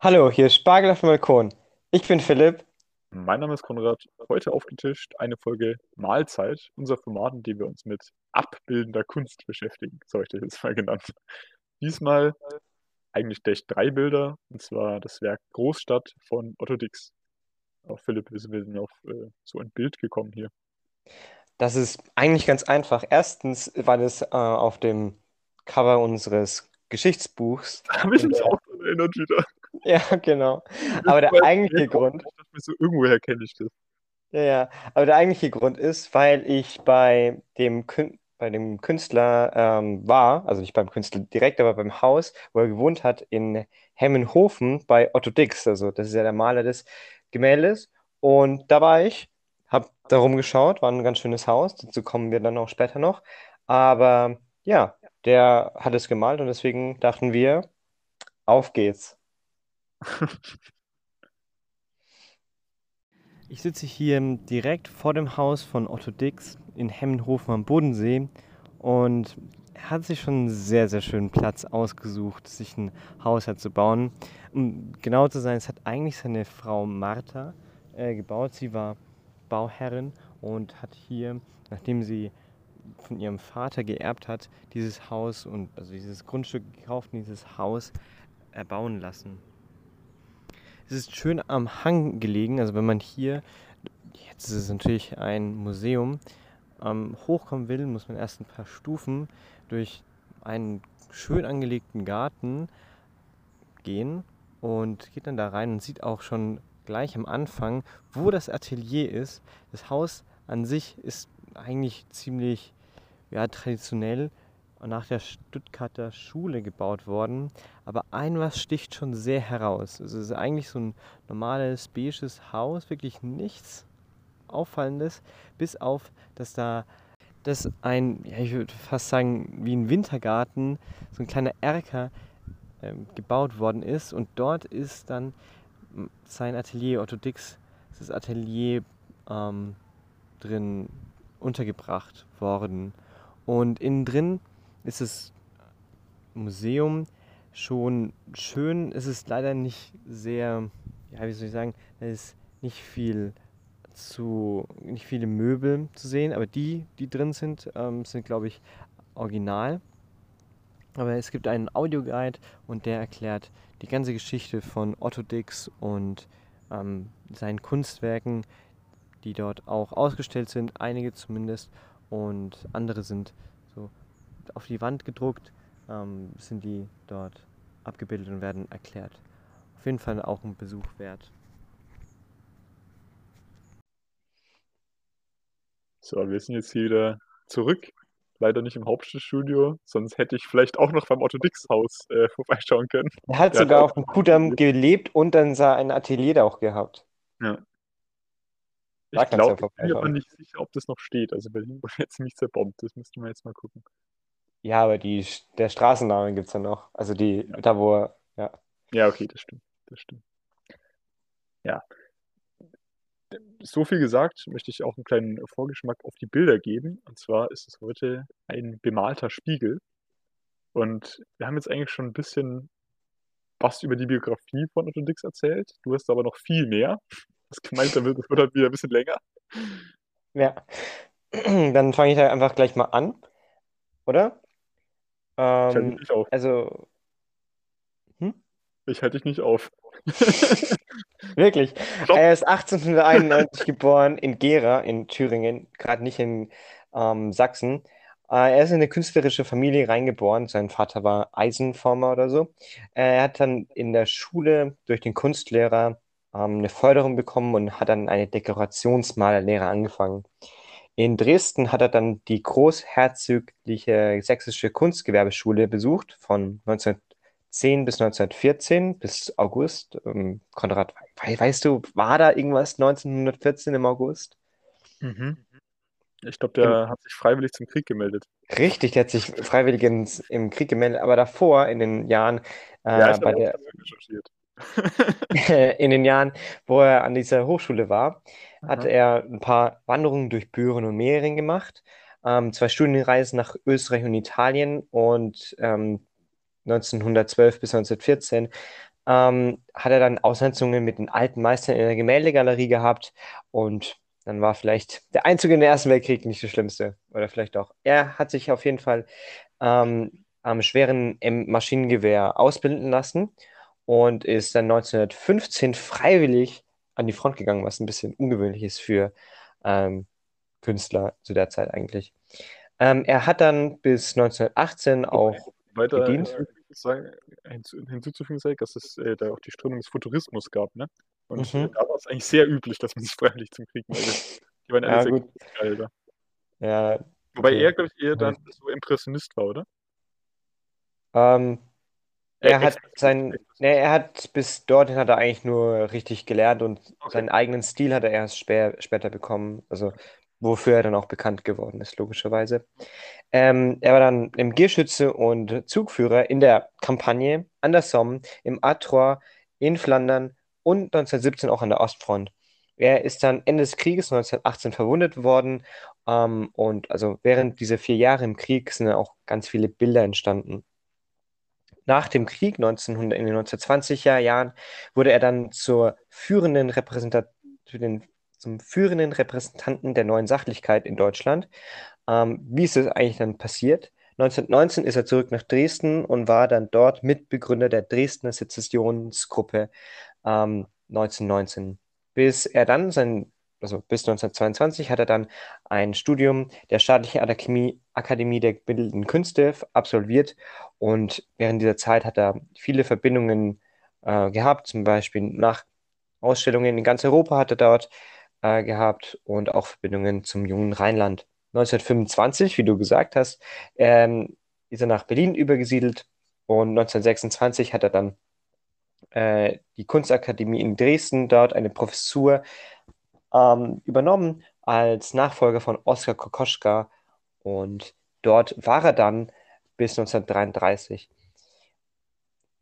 Hallo, hier ist Spargel auf dem Balkon. Ich bin Philipp. Mein Name ist Konrad. Heute aufgetischt eine Folge Mahlzeit, unser Format, in dem wir uns mit abbildender Kunst beschäftigen. So habe ich das jetzt mal genannt. Diesmal eigentlich gleich drei Bilder, und zwar das Werk Großstadt von Otto Dix. Auch Philipp, sind wir denn auf äh, so ein Bild gekommen hier? Das ist eigentlich ganz einfach. Erstens war das äh, auf dem Cover unseres Geschichtsbuchs. Da habe ich mich auch erinnert wieder. ja, genau. Aber der eigentliche. Grund, Ich dachte mir so, irgendwoher kenne ich das. ja, ja, aber der eigentliche Grund ist, weil ich bei dem, Kün bei dem Künstler ähm, war, also nicht beim Künstler direkt, aber beim Haus, wo er gewohnt hat, in Hemmenhofen bei Otto Dix. Also das ist ja der Maler des Gemäldes. Und da war ich, habe da rumgeschaut, war ein ganz schönes Haus. Dazu kommen wir dann auch später noch. Aber ja, der hat es gemalt und deswegen dachten wir, auf geht's. Ich sitze hier direkt vor dem Haus von Otto Dix in Hemmenhofen am Bodensee und er hat sich schon einen sehr, sehr schönen Platz ausgesucht, sich ein Haus zu bauen. Um genau zu sein, es hat eigentlich seine Frau Martha äh, gebaut. Sie war Bauherrin und hat hier, nachdem sie von ihrem Vater geerbt hat, dieses Haus und also dieses Grundstück gekauft und dieses Haus erbauen lassen. Es ist schön am Hang gelegen, also wenn man hier, jetzt ist es natürlich ein Museum, ähm, hochkommen will, muss man erst ein paar Stufen durch einen schön angelegten Garten gehen und geht dann da rein und sieht auch schon gleich am Anfang, wo das Atelier ist. Das Haus an sich ist eigentlich ziemlich ja, traditionell nach der Stuttgarter Schule gebaut worden. Aber ein was sticht schon sehr heraus. Es ist eigentlich so ein normales beiges Haus, wirklich nichts Auffallendes, bis auf, dass da das ein, ja, ich würde fast sagen, wie ein Wintergarten, so ein kleiner Erker ähm, gebaut worden ist. Und dort ist dann sein Atelier, Otto Dix, das Atelier ähm, drin untergebracht worden. Und innen drin ist das Museum schon schön. Es ist leider nicht sehr, ja, wie soll ich sagen, es ist nicht viel zu, nicht viele Möbel zu sehen, aber die, die drin sind, ähm, sind, glaube ich, original. Aber es gibt einen Audioguide und der erklärt die ganze Geschichte von Otto Dix und ähm, seinen Kunstwerken, die dort auch ausgestellt sind, einige zumindest, und andere sind auf die Wand gedruckt, ähm, sind die dort abgebildet und werden erklärt. Auf jeden Fall auch ein Besuch wert. So, wir sind jetzt hier wieder zurück. Leider nicht im Hauptstadtstudio, sonst hätte ich vielleicht auch noch beim Otto Dix Haus äh, vorbeischauen können. Er hat hat sogar auf dem Kudamm gelebt und dann sah ein Atelier da auch gehabt. Ja. Da Ich ja glaube, ich bin mir aber nicht sicher, ob das noch steht. Also Berlin wurde jetzt nicht zerbombt. Das müssten wir jetzt mal gucken. Ja, aber die, der Straßenname gibt es ja noch. Also die, Ja. da wo er, ja. Ja, okay, das stimmt. Das stimmt. Ja. So viel gesagt, möchte ich auch einen kleinen Vorgeschmack auf die Bilder geben. Und zwar ist es heute ein bemalter Spiegel. Und wir haben jetzt eigentlich schon ein bisschen was über die Biografie von Otto Dix erzählt. Du hast aber noch viel mehr. Das gemeint, das wird halt wieder ein bisschen länger. Ja. Dann fange ich da einfach gleich mal an, oder? Ich halte dich Ähm, nicht auf. also, hm? Ich halte dich nicht auf. Wirklich. Stopp. Er ist 1891 geboren in Gera in Thüringen, gerade nicht in ähm, Sachsen. Äh, er ist in eine künstlerische Familie reingeboren. Sein Vater war Eisenformer oder so. Äh, er hat dann in der Schule durch den Kunstlehrer ähm, eine Förderung bekommen und hat dann eine Dekorationsmalerlehre angefangen. In Dresden hat er dann die Großherzogliche Sächsische Kunstgewerbeschule besucht von 1910 bis 1914 bis August. Ähm, Konrad, wei- weißt du, war da irgendwas 1914 im August? Mhm. Ich glaube, Im, der hat sich freiwillig zum Krieg gemeldet. richtig, der hat sich freiwillig ins, im Krieg gemeldet, aber davor, in den Jahren, Ja, äh, ich bei der. in den Jahren, wo er an dieser Hochschule war, hat Aha. er ein paar Wanderungen durch Böhren und Mähren gemacht, ähm, zwei Studienreisen nach Österreich und Italien und ähm, 1912 bis 1914 ähm, hat er dann Auseinandersetzungen mit den alten Meistern in der Gemäldegalerie gehabt und dann war vielleicht der Einzug in den Ersten Weltkrieg nicht das Schlimmste. Oder vielleicht auch. Er hat sich auf jeden Fall ähm, am schweren Maschinengewehr ausbilden lassen und ist dann 1915 freiwillig an die Front gegangen, was ein bisschen ungewöhnlich ist für ähm, Künstler zu der Zeit eigentlich. Ähm, er hat dann bis 1918 auch Weiter gedient. äh, sagen, hinzu, hinzuzufügen sei, dass es äh, da auch die Strömung des Futurismus gab, ne? Und äh, Mhm. da war es eigentlich sehr üblich, dass man sich freiwillig zum Krieg meldet. Die waren alle Ja, sehr gut. geil da. Ja, Wobei okay. er, glaube ich, eher dann so Impressionist war, oder? Ähm, Äh, er hat Expressionist, sein, ne, er hat bis dorthin hat er eigentlich nur richtig gelernt und Okay. seinen eigenen Stil hat er erst spä später bekommen, also wofür er dann auch bekannt geworden ist, logischerweise. Ähm, er war dann im Gierschütze und Zugführer in der Kampagne an der Somme, im Artois, in Flandern und 1917 auch an der Ostfront. Er ist dann Ende des Krieges 1918 verwundet worden ähm, und also während dieser vier Jahre im Krieg sind auch ganz viele Bilder entstanden. Nach dem Krieg 1900, in den 1920er Jahren wurde er dann zur führenden Repräsentat zu den, zum führenden Repräsentanten der neuen Sachlichkeit in Deutschland. Ähm, wie ist das eigentlich dann passiert? 1919 ist er zurück nach Dresden und war dann dort Mitbegründer der Dresdner Sezessionsgruppe ähm, 1919. Bis er dann sein, also bis 1922 hat er dann ein Studium der Staatlichen Akademie, Akademie der Bildenden Künste absolviert und während dieser Zeit hat er viele Verbindungen äh, gehabt, zum Beispiel nach Ausstellungen in ganz Europa hat er dort äh, gehabt und auch Verbindungen zum jungen Rheinland. 1925, wie du gesagt hast, ähm, ist er nach Berlin übergesiedelt und 1926 hat er dann äh, die Kunstakademie in Dresden dort eine Professur ähm, übernommen als Nachfolger von Oskar Kokoschka und dort war er dann bis 1933.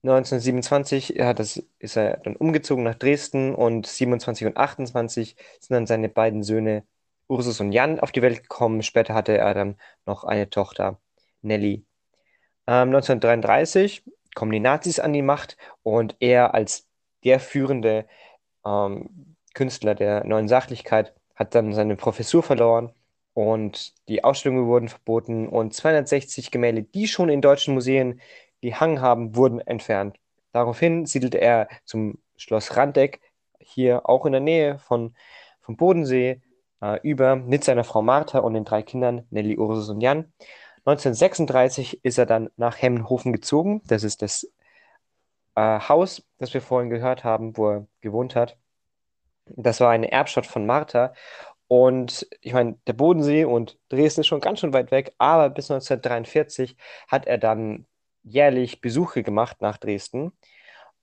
1927 hat das, ist er dann umgezogen nach Dresden und 27 und 28 sind dann seine beiden Söhne Ursus und Jan auf die Welt gekommen. Später hatte er dann noch eine Tochter, Nelly. Ähm, 1933 kommen die Nazis an die Macht und er als der führende ähm, Künstler der neuen Sachlichkeit hat dann seine Professur verloren und die Ausstellungen wurden verboten und 260 Gemälde, die schon in deutschen Museen gehangen haben, wurden entfernt. Daraufhin siedelte er zum Schloss Randeck, hier auch in der Nähe von, vom Bodensee, äh, über mit seiner Frau Martha und den drei Kindern Nelly, Ursus und Jan. 1936 ist er dann nach Hemmenhofen gezogen. Das ist das äh, Haus, das wir vorhin gehört haben, wo er gewohnt hat. Das war eine Erbstadt von Martha. Und ich meine, der Bodensee und Dresden ist schon ganz schön weit weg, aber bis 1943 hat er dann jährlich Besuche gemacht nach Dresden.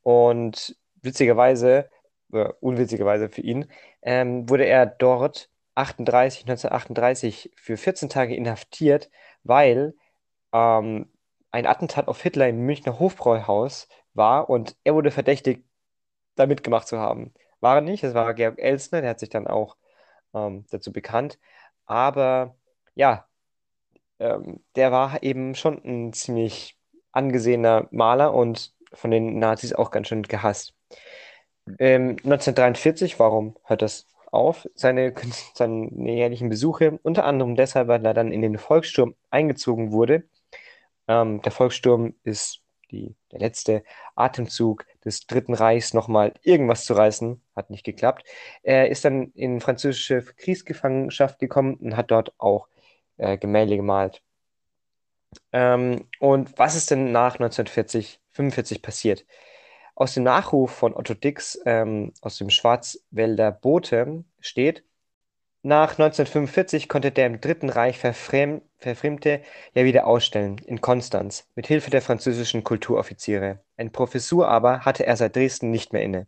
Und witzigerweise, äh, unwitzigerweise für ihn, ähm, wurde er dort 38, 1938 für 14 Tage inhaftiert, weil ähm, ein Attentat auf Hitler im Münchner Hofbräuhaus war und er wurde verdächtigt, da mitgemacht zu haben. War er nicht, es war Georg Elsner, der hat sich dann auch ähm, dazu bekannt. Aber ja, ähm, der war eben schon ein ziemlich angesehener Maler und von den Nazis auch ganz schön gehasst. Ähm, 1943, warum hört das auf? Seine, seine jährlichen Besuche, unter anderem deshalb, weil er dann in den Volkssturm eingezogen wurde. Ähm, der Volkssturm ist die, der letzte Atemzug des Dritten Reichs, nochmal irgendwas zu reißen, hat nicht geklappt. Er ist dann in französische Kriegsgefangenschaft gekommen und hat dort auch äh, Gemälde gemalt. Ähm, und was ist denn nach 1940, 45 passiert? Aus dem Nachruf von Otto Dix ähm, aus dem Schwarzwälder Bote steht, nach 1945 konnte der im Dritten Reich verfrem Verfremdte ja wieder ausstellen, in Konstanz, mit Hilfe der französischen Kulturoffiziere. Eine Professur aber hatte er seit Dresden nicht mehr inne.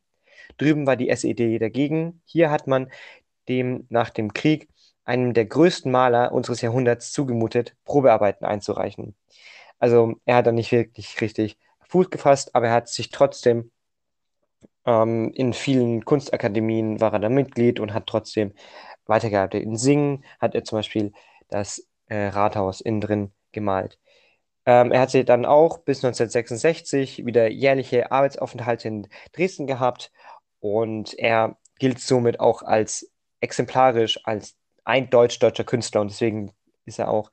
Drüben war die SED dagegen. Hier hat man dem nach dem Krieg einem der größten Maler unseres Jahrhunderts zugemutet, Probearbeiten einzureichen. Also er hat da nicht wirklich richtig Fuß gefasst, aber er hat sich trotzdem ähm, in vielen Kunstakademien war er da Mitglied und hat trotzdem weitergearbeitet. In Singen hat er zum Beispiel das äh, Rathaus innen drin gemalt. Ähm, er hatte dann auch bis 1966 wieder jährliche Arbeitsaufenthalte in Dresden gehabt und er gilt somit auch als exemplarisch als ein deutsch-deutscher Künstler und deswegen ist er auch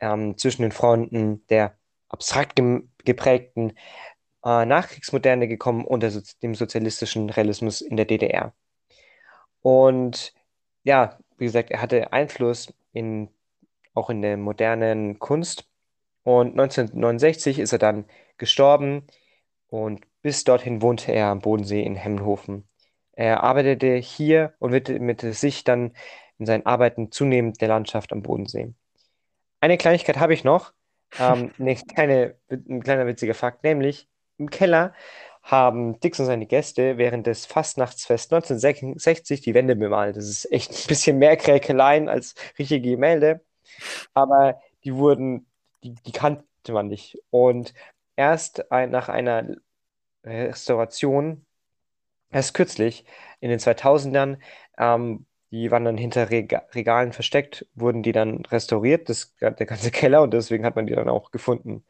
ähm, zwischen den Fronten der abstrakt geprägten äh, Nachkriegsmoderne gekommen und der, dem sozialistischen Realismus in der DDR. Und ja, wie gesagt, er hatte Einfluss in, auch in der modernen Kunst. Und 1969 ist er dann gestorben und bis dorthin wohnte er am Bodensee in Hemmenhofen. Er arbeitete hier und widmete sich dann in seinen Arbeiten zunehmend der Landschaft am Bodensee. Eine Kleinigkeit habe ich noch, ähm, eine kleine, ein kleiner witziger Fakt, nämlich im Keller haben Dix und seine Gäste während des Fastnachtsfest 1966 die Wände bemalt. Das ist echt ein bisschen mehr Kräkeleien als richtige Gemälde, aber die wurden, die, die kannte man nicht. Und erst ein, nach einer Restauration, erst kürzlich, in den 2000ern, ähm, die waren dann hinter Reg Regalen versteckt, wurden die dann restauriert, das, der ganze Keller, und deswegen hat man die dann auch gefunden.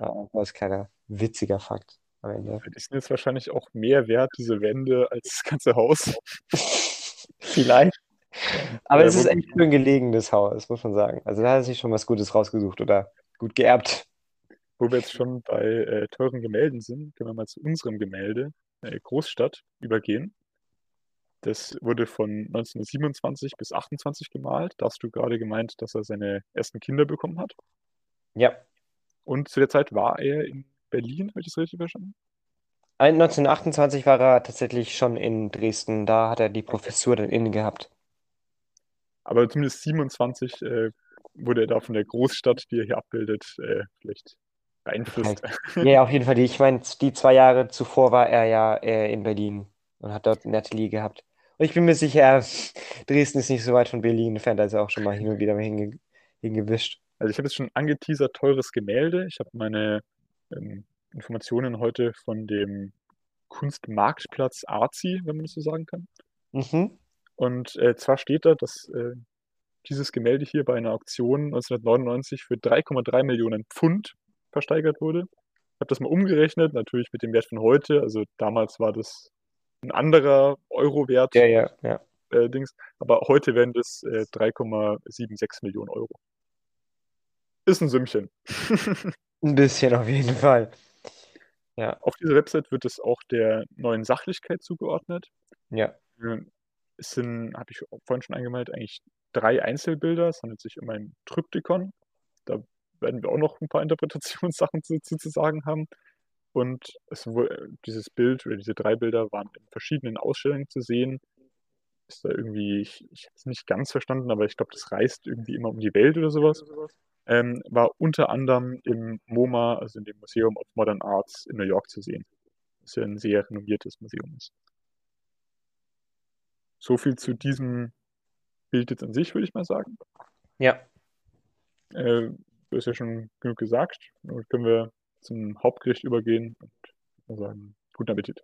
Ja, das kleiner witziger Fakt am Ende. Die sind jetzt wahrscheinlich auch mehr wert, diese Wände, als das ganze Haus. Vielleicht. Aber ja, es ist echt schön gelegen, das Haus, muss man sagen. Also da hat sich schon was Gutes rausgesucht oder gut geerbt. Wo wir jetzt schon bei äh, teuren Gemälden sind, können wir mal zu unserem Gemälde, äh, Großstadt, übergehen. Das wurde von 1927 bis 28 gemalt. Da hast du gerade gemeint, dass er seine ersten Kinder bekommen hat. Ja. Und zu der Zeit war er in Berlin, habe ich das richtig verstanden? 1928 war er tatsächlich schon in Dresden. Da hat er die Professur dann inne gehabt. Aber zumindest 27 äh, wurde er da von der Großstadt, die er hier abbildet, äh, vielleicht beeinflusst. Ja, auf jeden Fall. Ich meine, die zwei Jahre zuvor war er ja äh, in Berlin und hat dort ein Atelier gehabt. Und ich bin mir sicher, Dresden ist nicht so weit von Berlin entfernt, da ist er auch schon mal hin und wieder mal hinge hingewischt. Also ich habe jetzt schon angeteasert, teures Gemälde. Ich habe meine ähm, Informationen heute von dem Kunstmarktplatz Arzi, wenn man das so sagen kann. Mhm. Und äh, zwar steht da, dass äh, dieses Gemälde hier bei einer Auktion 1999 für 3,3 Millionen Pfund versteigert wurde. Ich habe das mal umgerechnet, natürlich mit dem Wert von heute. Also damals war das ein anderer Euro-Wert. Ja, ja, ja. Äh, Dings. Aber heute wären das äh, 3,76 Millionen Euro. Ist ein Sümmchen. ein bisschen auf jeden Fall. Ja. Auf dieser Website wird es auch der neuen Sachlichkeit zugeordnet. Ja. Ähm, es sind, habe ich vorhin schon eingemalt, eigentlich drei Einzelbilder. Es handelt sich um ein Tryptikon. Da werden wir auch noch ein paar Interpretationssachen zu, zu, zu sagen haben. Und es, dieses Bild oder diese drei Bilder waren in verschiedenen Ausstellungen zu sehen. Ist da irgendwie, ich, ich habe es nicht ganz verstanden, aber ich glaube, das reist irgendwie immer um die Welt oder sowas. Ähm, war unter anderem im MoMA, also in dem Museum of Modern Arts in New York zu sehen. Das ja ein sehr renommiertes Museum ist. So viel zu diesem Bild jetzt an sich, würde ich mal sagen. Ja. Äh, du hast ja schon genug gesagt. Nun können wir zum Hauptgericht übergehen und sagen, guten Appetit.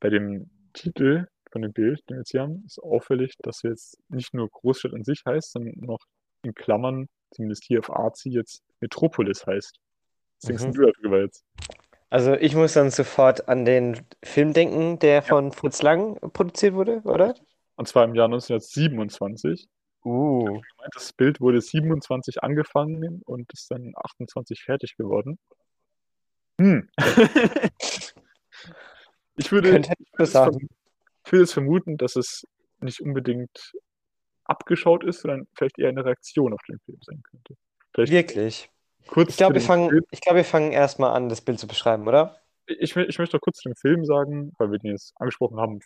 Bei dem Titel von dem Bild, den wir jetzt hier haben, ist auffällig, dass jetzt nicht nur Großstadt an sich heißt, sondern noch in Klammern, zumindest hier auf Arzi, jetzt Metropolis heißt. Was denkst Mhm. du darüber jetzt? Also ich muss dann sofort an den Film denken, der Ja. von Fritz Lang produziert wurde, oder? Und zwar im Jahr 1927. Uh, Das Bild wurde 27 angefangen und ist dann 28 fertig geworden. Hm. Ich würde, könnte ich sagen. ich würde es vermuten, dass es nicht unbedingt abgeschaut ist, sondern vielleicht eher eine Reaktion auf den Film sein könnte. Vielleicht Wirklich. kurz Ich glaube, wir fangen, ich glaube, wir fangen erstmal an, das Bild zu beschreiben, oder? Ich, ich möchte noch kurz zu dem Film sagen, weil wir den jetzt angesprochen haben,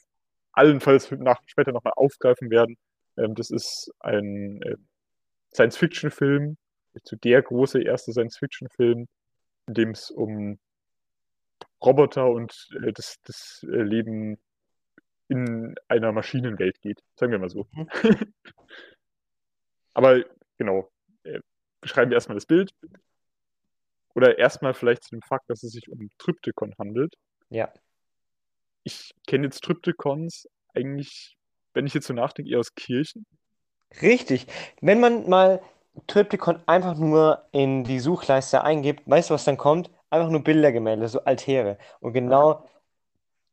allenfalls nach, später nochmal aufgreifen werden. Ähm, das ist ein äh, Science-Fiction-Film, zu der große erste Science-Fiction-Film, in dem es um Roboter und äh, das, das äh, Leben in einer Maschinenwelt geht. Sagen wir mal so. Mhm. Aber genau, äh, beschreiben wir erstmal das Bild. oder erstmal vielleicht zu dem Fakt, dass es sich um Tryptychon handelt. Ja. Ich kenne jetzt Tryptychons eigentlich, wenn ich jetzt so nachdenke, eher aus Kirchen. Richtig. Wenn man mal Tryptychon einfach nur in die Suchleiste eingibt, weißt du, was dann kommt? Einfach nur Bildergemälde, so Altäre. Und genau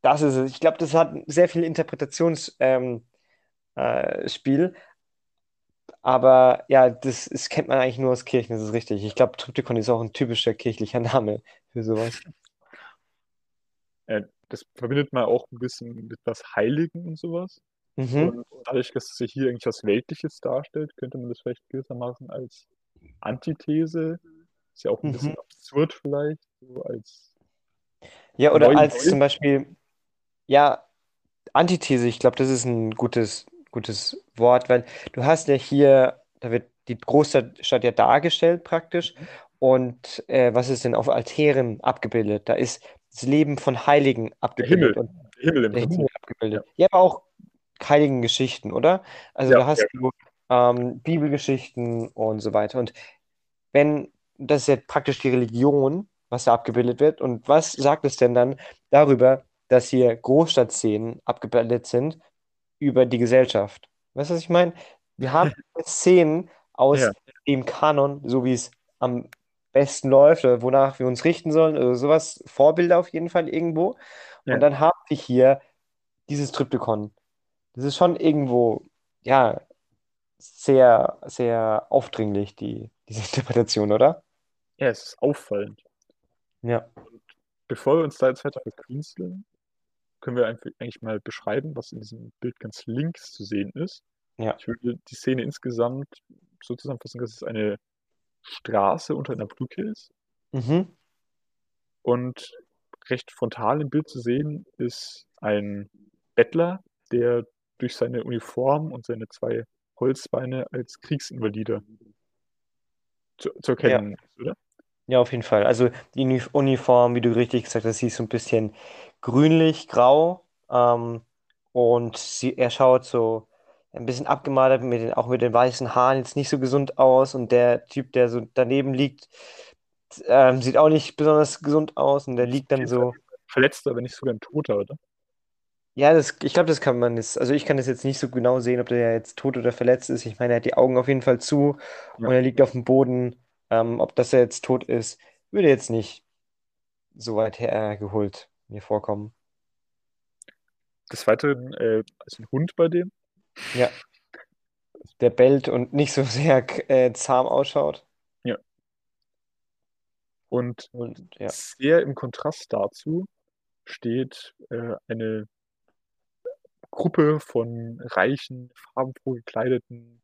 das ist es. Ich glaube, das hat sehr viel Interpretationsspiel. Ähm, äh. Aber ja, das, das kennt man eigentlich nur aus Kirchen, das ist richtig. Ich glaube, Tryptychon ist auch ein typischer kirchlicher Name für sowas. Äh, das verbindet man auch ein bisschen mit was Heiligen und sowas. Mhm. Und dadurch, dass sich hier eigentlich was Weltliches darstellt, könnte man das vielleicht gewissermaßen als Antithese, ist ja auch ein bisschen Mhm. Absurd vielleicht, so als Ja, oder als neu. zum Beispiel, ja, Antithese, ich glaube, das ist ein gutes, gutes Wort, weil du hast ja hier, da wird die Großstadt Stadt ja dargestellt praktisch. Mhm. Und äh, was ist denn auf Altären abgebildet? Da ist das Leben von Heiligen Der abgebildet Himmel, und der Himmel im der Prinzip. Himmel abgebildet. Ja, aber auch heiligen Geschichten, oder? Also Ja, da hast ja. du ähm, Bibelgeschichten und so weiter. Und wenn, das ist ja praktisch die Religion, was da abgebildet wird. Und was sagt es denn dann darüber, dass hier Großstadtszenen abgebildet sind über die Gesellschaft? Weißt du, was ich meine? Wir haben Szenen aus Ja. dem Kanon, so wie es am besten läuft, oder wonach wir uns richten sollen, oder sowas, Vorbilder auf jeden Fall irgendwo. Ja. Und dann haben wir hier dieses Tryptychon. Das ist schon irgendwo, ja, sehr, sehr aufdringlich, die, diese Interpretation, oder? Ja, es ist auffallend. Ja. Bevor wir uns da jetzt weiter verkünsteln, können wir eigentlich mal beschreiben, was in diesem Bild ganz links zu sehen ist. Ja. Ich würde die Szene insgesamt so zusammenfassen, dass es eine Straße unter einer Brücke ist. Mhm. Und recht frontal im Bild zu sehen ist ein Bettler, der durch seine Uniform und seine zwei Holzbeine als Kriegsinvalide zu, zu erkennen ist, oder? Ja, auf jeden Fall. Also die Uni- Uniform, wie du richtig gesagt hast, sie ist so ein bisschen grünlich, grau. Ähm, und sie, er schaut so ein bisschen abgemagert, mit den, auch mit den weißen Haaren, jetzt nicht so gesund aus. Und der Typ, der so daneben liegt, ähm, sieht auch nicht besonders gesund aus. Und der liegt dann so. Verletzter, wenn nicht sogar ein Toter, oder? Ja, das, ich glaube, das kann man jetzt, also ich kann das jetzt nicht so genau sehen, ob der jetzt tot oder verletzt ist. Ich meine, er hat die Augen auf jeden Fall zu Ja. und er liegt auf dem Boden. Ähm, ob das er jetzt tot ist, würde jetzt nicht so weit hergeholt mir vorkommen. Des Weiteren äh, ist ein Hund bei dem. Ja. Der bellt und nicht so sehr äh, zahm ausschaut. Und Und ja. sehr im Kontrast dazu steht äh, eine Gruppe von reichen, farbenfroh gekleideten,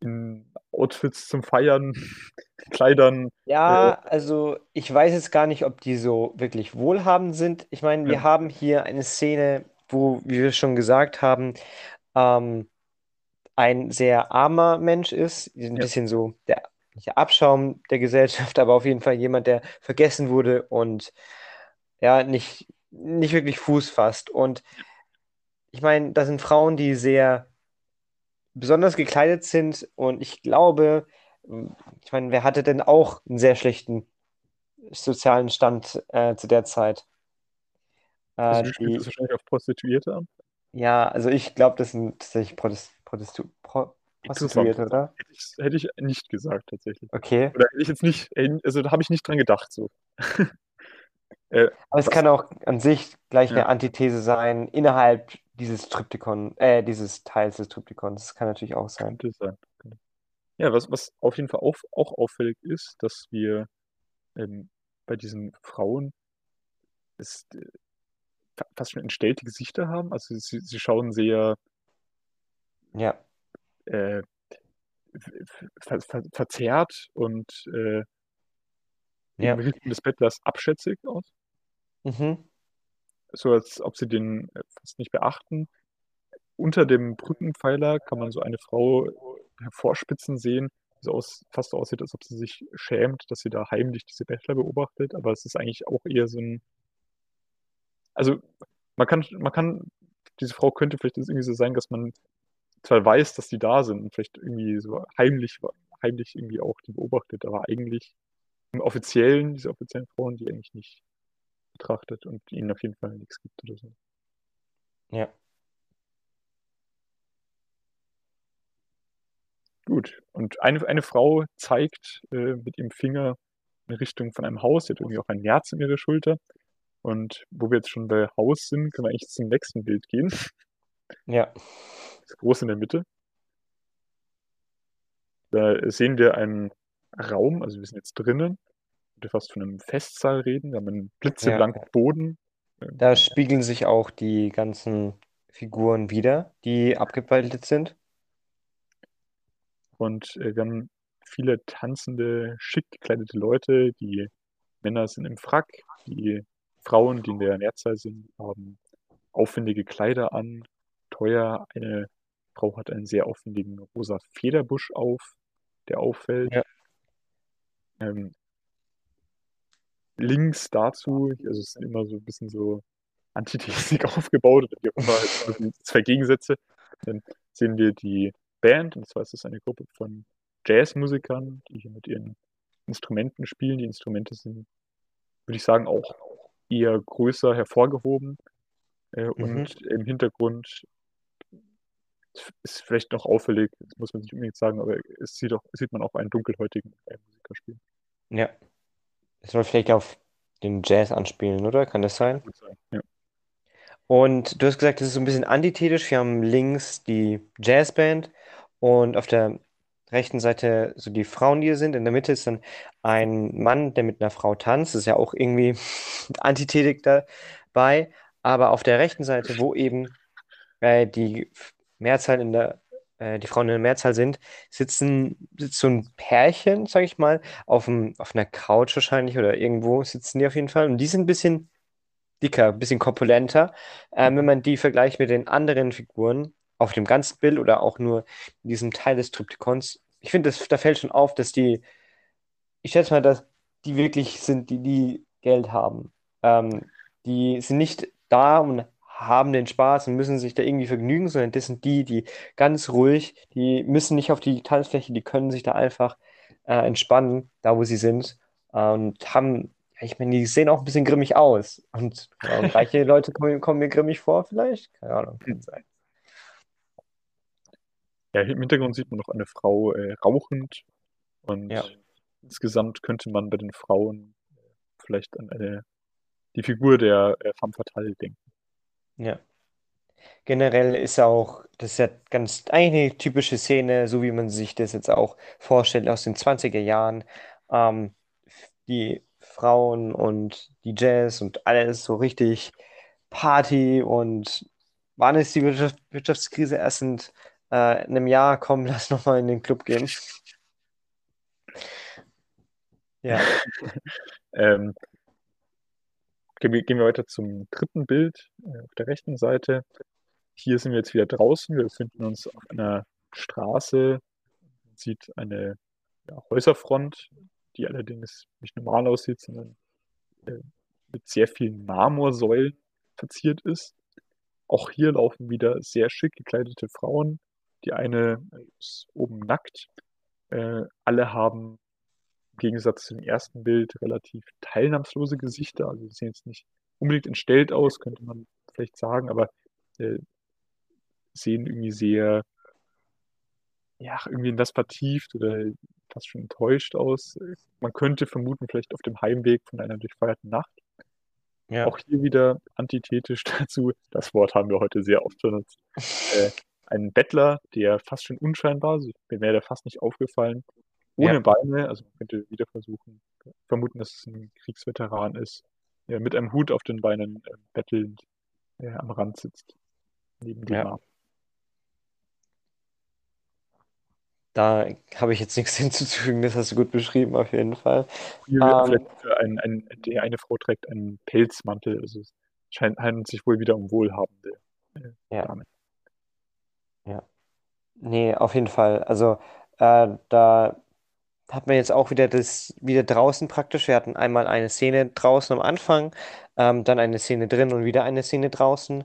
in Outfits zum Feiern, Kleidern. Ja, also ich weiß jetzt gar nicht, ob die so wirklich wohlhabend sind. Ich meine, wir Ja. haben hier eine Szene, wo, wie wir schon gesagt haben, ähm, ein sehr armer Mensch ist, ein Ja. bisschen so der, der Abschaum der Gesellschaft, aber auf jeden Fall jemand, der vergessen wurde und ja, nicht, nicht wirklich Fuß fasst. Und ich meine, das sind Frauen, die sehr besonders gekleidet sind und ich glaube, ich meine, wer hatte denn auch einen sehr schlechten sozialen Stand äh, zu der Zeit? Äh, Also die, das wahrscheinlich auf Prostituierte an. ja, also ich glaube, das sind tatsächlich Protest, Protestu, Pro, Prostituierte, oder? Hätte ich, hätte ich nicht gesagt, tatsächlich. Okay. Oder hätte ich jetzt nicht, also da habe ich nicht dran gedacht, so. äh, Aber es kann auch an sich gleich eine Ja. Antithese sein innerhalb dieses Tryptykon, äh, dieses Teils des Tryptykons. Das kann natürlich auch sein. Könnte sein. Ja, was, was auf jeden Fall auch, auch auffällig ist, dass wir ähm, bei diesen Frauen ist, äh, fa- fast schon entstellte Gesichter haben. Also sie, sie schauen sehr Ja, äh, ver, ver, verzerrt und äh, ja. im Richtung des Bettlers abschätzig aus. Mhm. So als ob sie den äh, fast nicht beachten. Unter dem Brückenpfeiler kann man so eine Frau hervorspitzen sehen, die so aus, fast so aussieht, als ob sie sich schämt, dass sie da heimlich diese Bettler beobachtet. Aber es ist eigentlich auch eher so ein. Also, man kann, man kann, diese Frau könnte vielleicht irgendwie so sein, dass man zwar weiß, dass die da sind und vielleicht irgendwie so heimlich, heimlich irgendwie auch die beobachtet, aber eigentlich im offiziellen, diese offiziellen Frauen, die eigentlich nicht betrachtet und ihnen auf jeden Fall nichts gibt oder so. Ja. Gut. Und eine, eine Frau zeigt äh, mit ihrem Finger in Richtung von einem Haus. Sie hat irgendwie auch ein Herz in ihrer Schulter. Und wo wir jetzt schon bei Haus sind, können wir eigentlich zum nächsten Bild gehen. Ja. Das große in der Mitte. Da sehen wir einen Raum, also wir sind jetzt drinnen. Würde fast von einem Festsaal reden. Wir haben einen blitzeblanken Ja. Boden. Da spiegeln sich auch die ganzen Figuren wieder, die abgebildet sind. Und äh, wir haben viele tanzende, schick gekleidete Leute. Die Männer sind im Frack. Die Frauen, die in der Mehrzahl sind, haben aufwendige Kleider an. Teuer. Eine Frau hat einen sehr aufwendigen rosa Federbusch auf, der auffällt. Ja. Ähm, links dazu, also es sind immer so ein bisschen so antithesig aufgebaut, oder wie auch immer, halt so zwei Gegensätze. Dann sehen wir die Band, und zwar ist es eine Gruppe von Jazzmusikern, die hier mit ihren Instrumenten spielen. Die Instrumente sind, würde ich sagen, auch eher größer hervorgehoben. Äh, Mhm. Und im Hintergrund ist vielleicht noch auffällig, das muss man nicht unbedingt sagen, aber es sieht, auch, sieht man auch einen dunkelhäutigen äh, Musiker spielen. Ja. Das soll vielleicht auf den Jazz anspielen, oder? Kann das sein? Ja. Und du hast gesagt, das ist so ein bisschen antithetisch. Wir haben links die Jazzband und auf der rechten Seite so die Frauen, die hier sind. In der Mitte ist dann ein Mann, der mit einer Frau tanzt. Das ist ja auch irgendwie Antithetik dabei. Aber auf der rechten Seite, wo eben äh, die Mehrzahl in der, äh, die Frauen in der Mehrzahl sind, sitzen, sitzt so ein Pärchen, sag ich mal, auf, dem, auf einer Couch wahrscheinlich oder irgendwo sitzen die auf jeden Fall. Und die sind ein bisschen dicker, ein bisschen korpulenter. Ähm, wenn man die vergleicht mit den anderen Figuren auf dem ganzen Bild oder auch nur in diesem Teil des Triptykons, ich finde, da fällt schon auf, dass die, ich schätze mal, dass die wirklich sind, die, die Geld haben. Ähm, die sind nicht da und haben den Spaß und müssen sich da irgendwie vergnügen, sondern das sind die, die ganz ruhig, die müssen nicht auf die Tanzfläche, die können sich da einfach äh, entspannen, da wo sie sind äh, und haben, ja, ich meine, die sehen auch ein bisschen grimmig aus. Und und reiche Leute kommen, kommen mir grimmig vor, vielleicht? Keine Ahnung, kann sein. Ja, im Hintergrund sieht man noch eine Frau äh, rauchend und Ja. insgesamt könnte man bei den Frauen äh, vielleicht an eine, die Figur der äh, femme fatale denken. Ja. Generell ist auch, das ist ja ganz eigentlich eine typische Szene, so wie man sich das jetzt auch vorstellt aus den 20er Jahren. Ähm, die Frauen und die Jazz und alles so richtig Party und wann ist die Wirtschaft, Wirtschaftskrise erst in äh, einem Jahr? Komm, lass nochmal in den Club gehen. Ja, Ähm, gehen wir weiter zum dritten Bild äh, auf der rechten Seite. Hier sind wir jetzt wieder draußen. Wir befinden uns auf einer Straße. Man sieht eine ja, Häuserfront, die allerdings nicht normal aussieht, sondern äh, mit sehr vielen Marmorsäulen verziert ist. Auch hier laufen wieder sehr schick gekleidete Frauen. Die eine ist oben nackt. Äh, alle haben Gegensatz zu dem ersten Bild relativ teilnahmslose Gesichter. Also sie sehen jetzt nicht unbedingt entstellt aus, könnte man vielleicht sagen, aber äh, sehen irgendwie sehr, ja, irgendwie in das vertieft oder fast schon enttäuscht aus. Man könnte vermuten, vielleicht auf dem Heimweg von einer durchfeierten Nacht. ja, Auch hier wieder antithetisch dazu, das Wort haben wir heute sehr oft benutzt. Äh, ein Bettler, der fast schon unscheinbar, also mir wäre der fast nicht aufgefallen, ohne Ja. Beine, also man könnte wieder versuchen, vermuten, dass es ein Kriegsveteran ist, der mit einem Hut auf den Beinen äh, bettelnd äh, am Rand sitzt, neben dem Ja. Markt. da habe ich jetzt nichts hinzuzufügen, das hast du gut beschrieben, auf jeden Fall. Hier Ähm, vielleicht für ein, ein, die eine Frau trägt einen Pelzmantel, also es scheint, handelt sich wohl wieder um wohlhabende äh, Ja. Damen. Nee, auf jeden Fall. Also äh, da hat man jetzt auch wieder das wieder draußen praktisch. Wir hatten einmal eine Szene draußen am Anfang, ähm, dann eine Szene drin und wieder eine Szene draußen.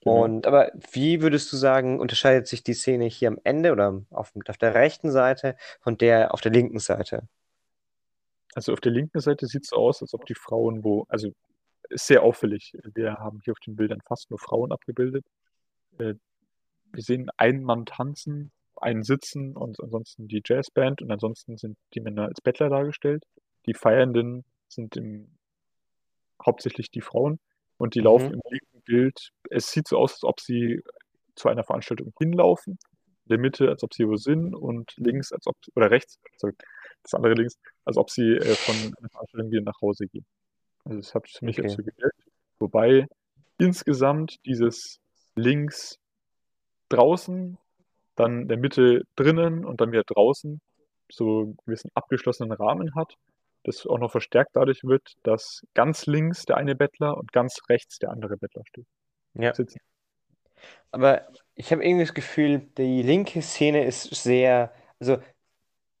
Genau. Und aber wie würdest du sagen, unterscheidet sich die Szene hier am Ende oder auf, auf der rechten Seite von der auf der linken Seite? Also auf der linken Seite sieht es aus, als ob die Frauen wo, also ist sehr auffällig. Wir haben hier auf den Bildern fast nur Frauen abgebildet. Äh, wir sehen einen Mann tanzen, einen sitzen und ansonsten die Jazzband und ansonsten sind die Männer als Bettler dargestellt. Die Feiernden sind im, hauptsächlich die Frauen und die Mhm. laufen im linken Bild. Es sieht so aus, als ob sie zu einer Veranstaltung hinlaufen. In der Mitte, als ob sie wo sind und links, als ob, oder rechts, sorry, das andere links, als ob sie äh, von einer Veranstaltung wieder nach Hause gehen. Also das hat für mich Okay. so gewirkt. Wobei insgesamt dieses links draußen, dann in der Mitte drinnen und dann wieder draußen so einen gewissen abgeschlossenen Rahmen hat, das auch noch verstärkt dadurch wird, dass ganz links der eine Bettler und ganz rechts der andere Bettler steht. Ja. Sitzen. Aber ich habe irgendwie das Gefühl, die linke Szene ist sehr, also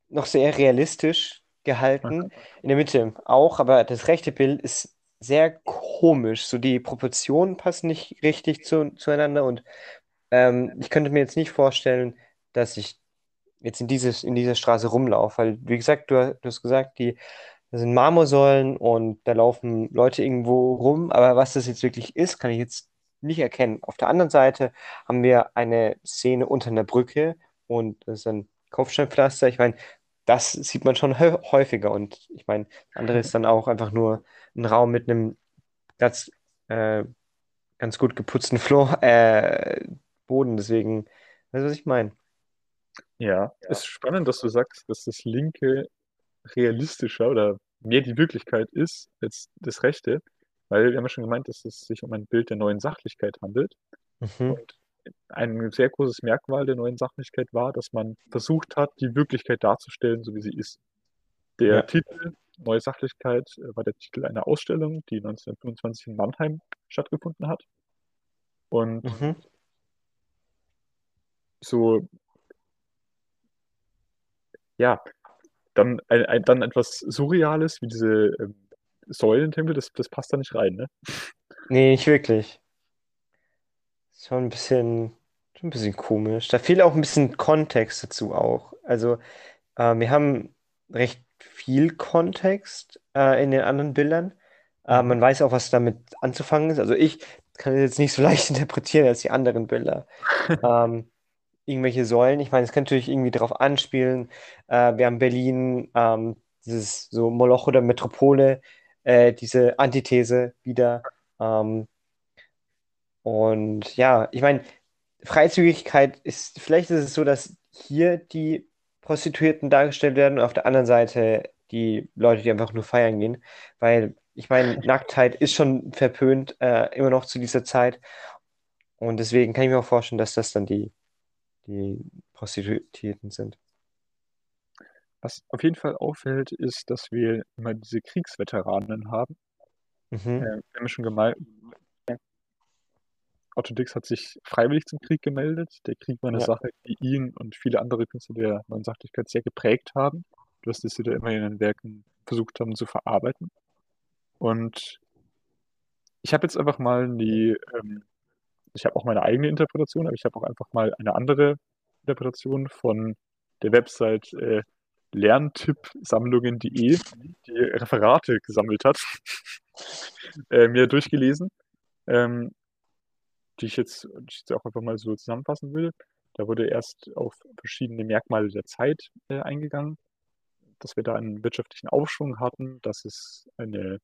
noch sehr realistisch gehalten. In der Mitte auch, aber das rechte Bild ist sehr komisch. So die Proportionen passen nicht richtig zu, zueinander und ähm, ich könnte mir jetzt nicht vorstellen, dass ich jetzt in dieses, in dieser Straße rumlaufe, weil, wie gesagt, du, du hast gesagt, die, das sind Marmorsäulen und da laufen Leute irgendwo rum, aber was das jetzt wirklich ist, kann ich jetzt nicht erkennen. Auf der anderen Seite haben wir eine Szene unter einer Brücke und das ist ein Kopfsteinpflaster. Ich meine, das sieht man schon hä- häufiger und ich meine, das andere ist dann auch einfach nur ein Raum mit einem ganz, äh, ganz gut geputzten Floor, äh, Boden, deswegen, weißt du, was ich meine? Ja, ist spannend, dass du sagst, dass das Linke realistischer oder mehr die Wirklichkeit ist als das Rechte, weil wir haben ja schon gemeint, dass es sich um ein Bild der neuen Sachlichkeit handelt. Mhm. Und ein sehr großes Merkmal der neuen Sachlichkeit war, dass man versucht hat, die Wirklichkeit darzustellen, so wie sie ist. Der Ja. Titel Neue Sachlichkeit äh, war der Titel einer Ausstellung, die 1925 in Mannheim stattgefunden hat. Und Mhm. So, ja, dann, ein, ein, dann etwas Surreales wie diese ähm, Säulentempel, das, das passt da nicht rein, ne? Nee, nicht wirklich. Schon ein bisschen, schon ein bisschen komisch. Da fehlt auch ein bisschen Kontext dazu auch. Also, äh, wir haben recht viel Kontext äh, in den anderen Bildern. Äh, Mhm. man weiß auch, was damit anzufangen ist. Also ich kann es jetzt nicht so leicht interpretieren als die anderen Bilder. Ähm, irgendwelche Säulen. Ich meine, es kann natürlich irgendwie darauf anspielen. Äh, wir haben Berlin, ähm, dieses so Moloch oder Metropole, äh, diese Antithese wieder. Ähm, und ja, ich meine, Freizügigkeit ist, vielleicht ist es so, dass hier die Prostituierten dargestellt werden und auf der anderen Seite die Leute, die einfach nur feiern gehen. Weil, ich meine, Nacktheit ist schon verpönt, äh, immer noch zu dieser Zeit. Und deswegen kann ich mir auch vorstellen, dass das dann die, die Prostituierten sind. Was auf jeden Fall auffällt, ist, dass wir immer diese Kriegsveteranen haben. Mhm. Äh, wir haben schon gemeint, Otto Dix hat sich freiwillig zum Krieg gemeldet. Der Krieg war eine Ja. Sache, die ihn und viele andere Künstler der neuen Sachlichkeit sehr geprägt haben. Du hast es wieder immer in den Werken versucht haben zu verarbeiten. Und ich habe jetzt einfach mal die, ähm, ich habe auch meine eigene Interpretation, aber ich habe auch einfach mal eine andere Interpretation von der Website äh, lerntippsammlungen.de, die Referate gesammelt hat, äh, mir durchgelesen, ähm, die ich jetzt, die ich jetzt auch einfach mal so zusammenfassen würde. Da wurde erst auf verschiedene Merkmale der Zeit äh, eingegangen, dass wir da einen wirtschaftlichen Aufschwung hatten, dass es eine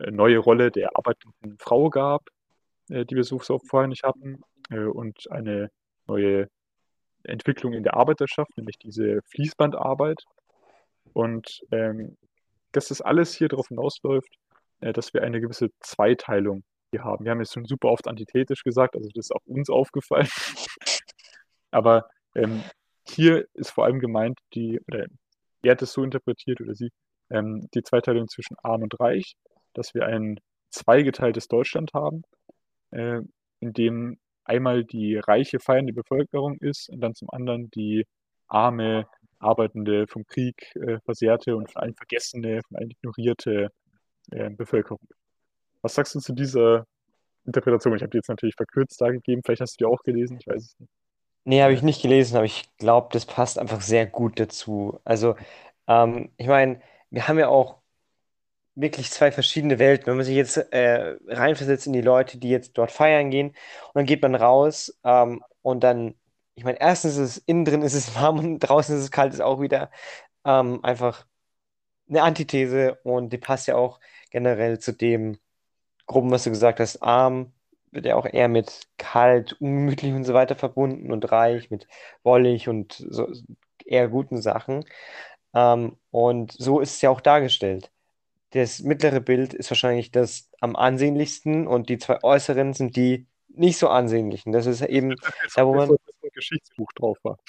äh, neue Rolle der arbeitenden Frau gab, äh, die vorher nicht hatten, äh, und eine neue Entwicklung in der Arbeiterschaft, nämlich diese Fließbandarbeit. Und ähm, dass das alles hier darauf hinausläuft, äh, dass wir eine gewisse Zweiteilung hier haben. Wir haben jetzt schon super oft antithetisch gesagt, also das ist auch uns aufgefallen. Aber ähm, hier ist vor allem gemeint, die, oder er hat es so interpretiert oder sie, ähm, die Zweiteilung zwischen Arm und Reich, dass wir ein zweigeteiltes Deutschland haben, äh, in dem einmal die reiche, feiernde Bevölkerung ist und dann zum anderen die arme, arbeitende, vom Krieg äh, versehrte und von allen vergessene, von allen ignorierte äh, Bevölkerung. Was sagst du zu dieser Interpretation? Ich habe die jetzt natürlich verkürzt dargegeben, vielleicht hast du die auch gelesen, ich weiß es nicht. Nee, habe ich nicht gelesen, aber ich glaube, das passt einfach sehr gut dazu. Also, ähm, ich meine, wir haben ja auch wirklich zwei verschiedene Welten. Wenn man sich jetzt äh, reinversetzt in die Leute, die jetzt dort feiern gehen, und dann geht man raus ähm, und dann, ich meine, erstens ist es innen drin ist es warm und draußen ist es kalt, ist auch wieder ähm, einfach eine Antithese und die passt ja auch generell zu dem Groben, was du gesagt hast. Arm wird ja auch eher mit kalt, ungemütlich und so weiter verbunden und reich mit wollig und so eher guten Sachen. Ähm, und so ist es ja auch dargestellt. Das mittlere Bild ist wahrscheinlich das am ansehnlichsten und die zwei äußeren sind die nicht so ansehnlichen. Das ist eben da, wo man. dass ein Geschichtsbuch drauf war.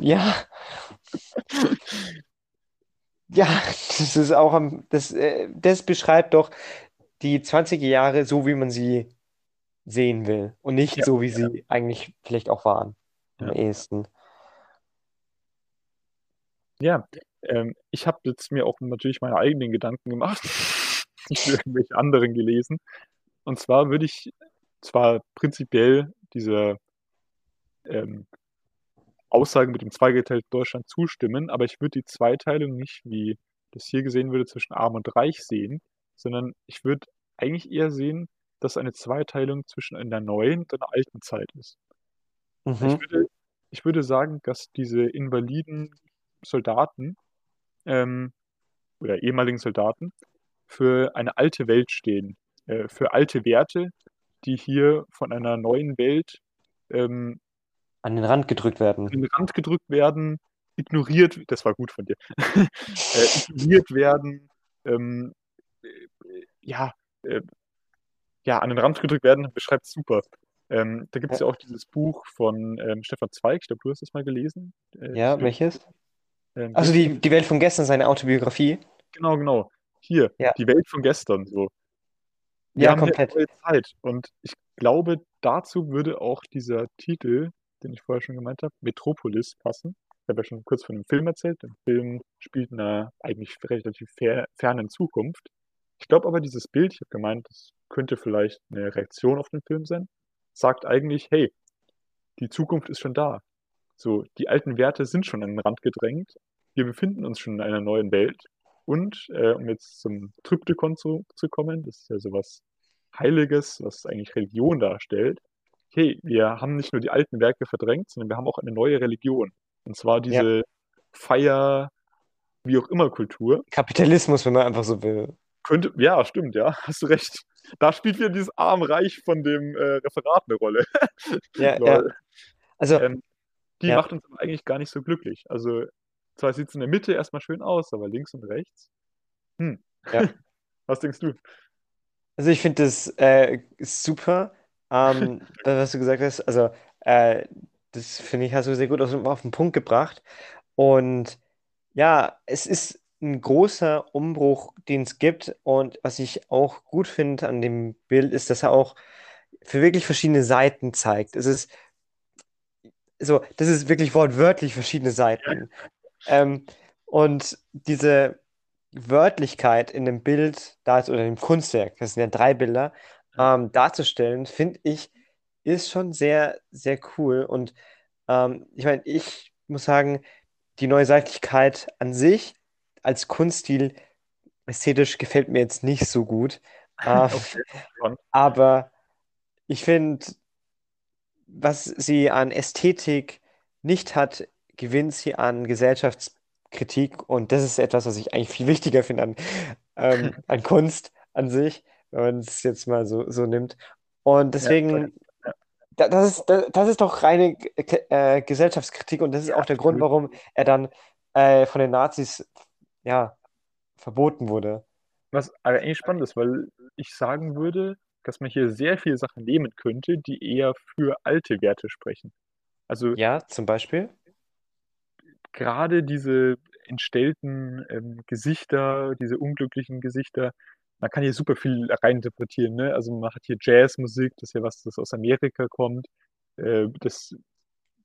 Ja. Ja, das ist auch am, das, äh, das beschreibt doch die 20er Jahre so, wie man sie sehen will und nicht Ja, so, wie sie eigentlich vielleicht auch waren am Ja. ehesten. Ja, ähm, ich habe jetzt mir auch natürlich meine eigenen Gedanken gemacht, nicht irgendwelche anderen gelesen. Und zwar würde ich zwar prinzipiell dieser ähm, Aussage mit dem zweigeteilten Deutschland zustimmen, aber ich würde die Zweiteilung nicht, wie das hier gesehen würde, zwischen Arm und Reich sehen, sondern ich würde eigentlich eher sehen, dass eine Zweiteilung zwischen einer neuen und einer alten Zeit ist. Ich Mhm. würde, ich würde sagen, dass diese invaliden Soldaten ähm, oder ehemaligen Soldaten für eine alte Welt stehen, äh, für alte Werte, die hier von einer neuen Welt ähm, An den Rand gedrückt an werden. den Rand gedrückt werden, ignoriert, das war gut von dir, äh, ignoriert werden, ähm, äh, ja, äh, ja, an den Rand gedrückt werden, beschreibt es super. Ähm, da gibt es Ja, ja auch dieses Buch von ähm, Stefan Zweig, ich glaube, du hast das mal gelesen. Äh, ja, welches? Ähm, Also die, die Welt von gestern, seine Autobiografie. genau, genau. Hier, Ja, die Welt von gestern. So. Wir ja, haben hier komplett. neue Zeit und ich glaube, dazu würde auch dieser Titel, den ich vorher schon gemeint habe, Metropolis passen. Ich habe ja schon kurz von dem Film erzählt. Der Film spielt in einer eigentlich relativ fer fernen Zukunft. Ich glaube aber, dieses Bild, ich habe gemeint, das könnte vielleicht eine Reaktion auf den Film sein, sagt eigentlich, hey, die Zukunft ist schon da. So, die alten Werte sind schon an den Rand gedrängt. Wir befinden uns schon in einer neuen Welt. Und äh, um jetzt zum Tryptykon zu, zu kommen, das ist ja sowas Heiliges, was eigentlich Religion darstellt. Hey, wir haben nicht nur die alten Werke verdrängt, sondern wir haben auch eine neue Religion. Und zwar Ja, diese Feier, wie auch immer Kultur. Kapitalismus, wenn man einfach so will. Könnte, ja, stimmt, ja, hast du recht. Da spielt wieder dieses Armreich von dem äh, Referat eine Rolle. Ja, ja. Also, Ähm, die ja, macht uns aber eigentlich gar nicht so glücklich. Also, zwar sieht es in der Mitte erstmal schön aus, aber links und rechts. Hm. ja. Was denkst du? Also ich finde das äh, super, ähm, was du gesagt hast. Also äh, das finde ich, hast du sehr gut auf, auf den Punkt gebracht. Und ja, es ist ein großer Umbruch, den es gibt. Und was ich auch gut finde an dem Bild, ist, dass er auch für wirklich verschiedene Seiten zeigt. Es ist so, das ist wirklich wortwörtlich verschiedene Ja. Seiten. Ähm, und diese Wörtlichkeit in dem Bild oder dem Kunstwerk, das sind ja drei Bilder, ähm, darzustellen, finde ich, ist schon sehr, sehr cool. Und ähm, ich meine, ich muss sagen, die Neuseitlichkeit an sich als Kunststil ästhetisch gefällt mir jetzt nicht so gut. Ähm, Okay, aber ich finde, was sie an Ästhetik nicht hat, gewinnt sie an Gesellschaftskritik. Und das ist etwas, was ich eigentlich viel wichtiger finde an, ähm, an Kunst an sich, wenn man es jetzt mal so, so nimmt. Und Ja, deswegen, ja, da- das ist, da- das ist doch reine äh, Gesellschaftskritik und das ist ja, auch der Grund, absolut. warum er dann äh, von den Nazis ja, verboten wurde. Was aber eigentlich spannend ist, weil ich sagen würde, dass man hier sehr viele Sachen nehmen könnte, die eher für alte Werte sprechen. Also Ja, zum Beispiel. gerade diese entstellten ähm, Gesichter, diese unglücklichen Gesichter, man kann hier super viel reininterpretieren, ne? Also man hat hier Jazzmusik, das ist ja was, das aus Amerika kommt, äh, das,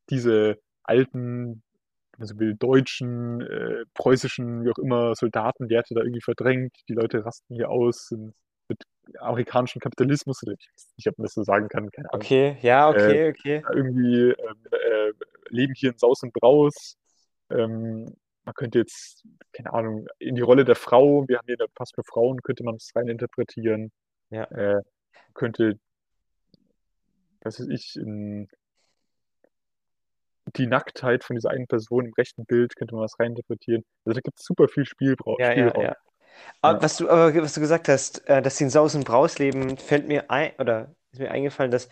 diese alten, wenn man so will, deutschen, äh, preußischen, wie auch immer, Soldatenwerte da irgendwie verdrängt, die Leute rasten hier aus, sind mit amerikanischem Kapitalismus, oder ich ob man das so sagen kann, keine Ahnung, Okay, ja, äh, okay, okay. irgendwie ähm, äh, leben hier in Saus und Braus. Ähm, man könnte jetzt, keine Ahnung, in die Rolle der Frau, wir haben hier fast nur Frauen, könnte man es rein interpretieren. Ja. Äh, könnte, was weiß ich, in die Nacktheit von dieser einen Person im rechten Bild könnte man was reininterpretieren. Also da gibt es super viel Spielbra Ja, ja, Spielraum. ja. Aber Ja. was du, aber was du gesagt hast, äh, dass sie in Saus und Braus leben, fällt mir ein, oder ist mir eingefallen, dass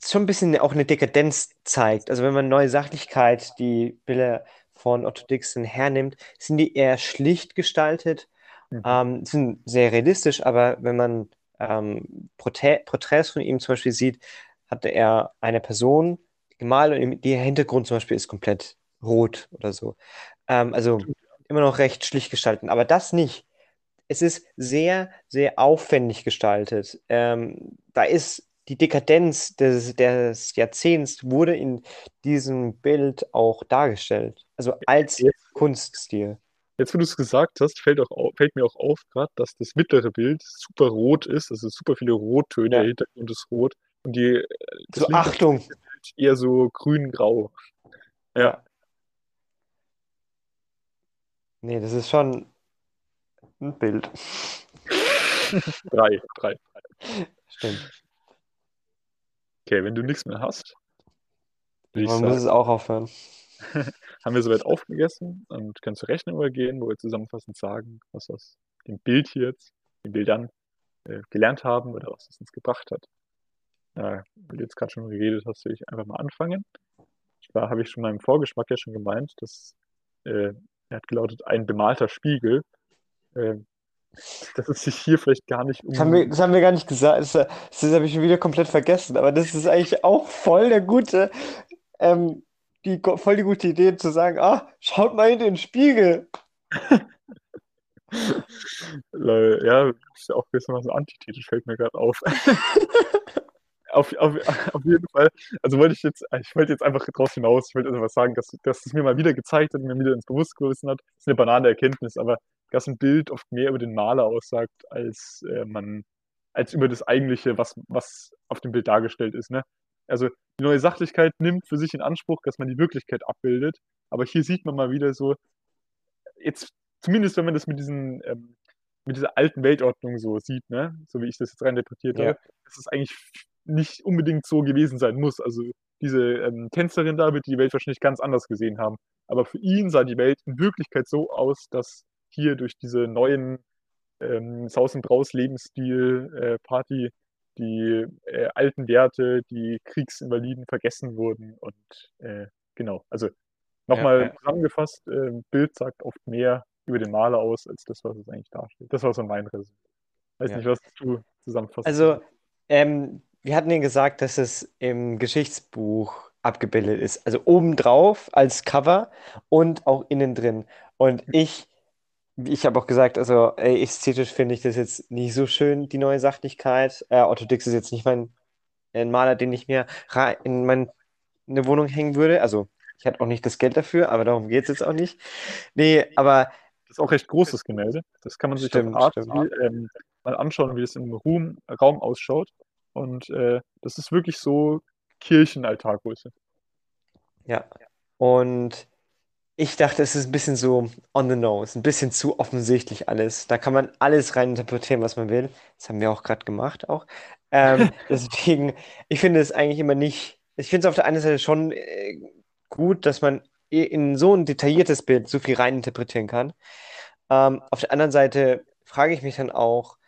es schon ein bisschen auch eine Dekadenz zeigt. Also wenn man neue Sachlichkeit, die Bilder von Otto Dixon hernimmt, sind die eher schlicht gestaltet, Mhm. ähm, sind sehr realistisch, aber wenn man ähm, Porträt, Porträts von ihm zum Beispiel sieht, hatte er eine Person gemalt und der Hintergrund zum Beispiel ist komplett rot oder so. Ähm, also immer noch recht schlicht gestalten, aber das nicht. Es ist sehr, sehr aufwendig gestaltet. Ähm, da ist die Dekadenz des, des Jahrzehnts wurde in diesem Bild auch dargestellt. Also als Jetzt, Kunststil. jetzt, wo du es gesagt hast, fällt, auch au- fällt mir auch auf gerade, dass das mittlere Bild super rot ist. Also super viele Rottöne, Ja. der Hintergrund ist rot. Und die, äh, das So, Achtung! Bild eher so grün-grau. Ja. Nee, das ist schon ein Bild. Drei, drei. Stimmt. Okay, wenn du nichts mehr hast, ich Man muss sagen, es auch aufhören. haben wir soweit aufgegessen und können zur Rechnung übergehen, wo wir zusammenfassend sagen, was aus dem Bild hier jetzt, den Bildern äh, gelernt haben oder was es uns gebracht hat. Äh, weil du jetzt gerade schon geredet hast, will ich einfach mal anfangen. Da habe ich schon mal im Vorgeschmack ja schon gemeint, dass äh, er hat gelautet, ein bemalter Spiegel. Äh, dass es sich hier vielleicht gar nicht Das haben wir, um. das haben wir gar nicht gesagt. Das, das habe ich schon wieder komplett vergessen. Aber das ist eigentlich auch voll der gute, ähm, die, voll die gute Idee zu sagen, ah, schaut mal in den Spiegel. Ja, ist ja auch gewissermaßen antithetisch, fällt mir gerade auf. Auf, auf, auf jeden Fall. Also wollte ich jetzt, ich wollte jetzt einfach draus hinaus, ich wollte einfach sagen, dass, dass es mir mal wieder gezeigt hat, mir wieder ins Bewusstsein hat. Das ist eine banale Erkenntnis, aber dass ein Bild oft mehr über den Maler aussagt, als äh, man, als über das Eigentliche, was, was auf dem Bild dargestellt ist. Ne? Also die neue Sachlichkeit nimmt für sich in Anspruch, dass man die Wirklichkeit abbildet. Aber hier sieht man mal wieder so, jetzt, zumindest wenn man das mit diesen, ähm, mit dieser alten Weltordnung so sieht, ne, so wie ich das jetzt rein interpretiert Ja. habe, dass es eigentlich nicht unbedingt so gewesen sein muss. Also diese ähm, Tänzerin da wird die Welt wahrscheinlich ganz anders gesehen haben. Aber für ihn sah die Welt in Wirklichkeit so aus, dass hier durch diese neuen ähm, Saus und Braus Lebensstil, äh, Party, die äh, alten Werte, die Kriegsinvaliden vergessen wurden. Und äh, genau, also nochmal Ja, ja. zusammengefasst, äh, Bild sagt oft mehr über den Maler aus, als das, was es eigentlich darstellt. Das war so mein Resümee. Weiß Ja. nicht, was du zusammenfasst. Also, ähm, wir hatten ja gesagt, dass es im Geschichtsbuch abgebildet ist. Also obendrauf als Cover und auch innen drin. Und ich, ich habe auch gesagt, also ey, ästhetisch finde ich das jetzt nicht so schön, die neue Sachlichkeit. Äh, Otto Dix ist jetzt nicht mein ein Maler, den ich mir in meine Wohnung hängen würde. Also ich hätte auch nicht das Geld dafür, aber darum geht es jetzt auch nicht. Nee, aber Das ist auch recht großes Gemälde. Das kann man sich Stimmt, auf Art ähm, mal anschauen, wie es im Ruhm, Raum ausschaut. Und äh, das ist wirklich so Kirchenaltargröße. Ja. Und ich dachte, es ist ein bisschen so on the nose, ein bisschen zu offensichtlich alles. Da kann man alles rein interpretieren, was man will. Das haben wir auch gerade gemacht auch. Ähm, deswegen, ich finde es eigentlich immer nicht. Ich finde es auf der einen Seite schon äh, gut, dass man in so ein detailliertes Bild so viel rein interpretieren kann. Ähm, auf der anderen Seite frage ich mich dann auch,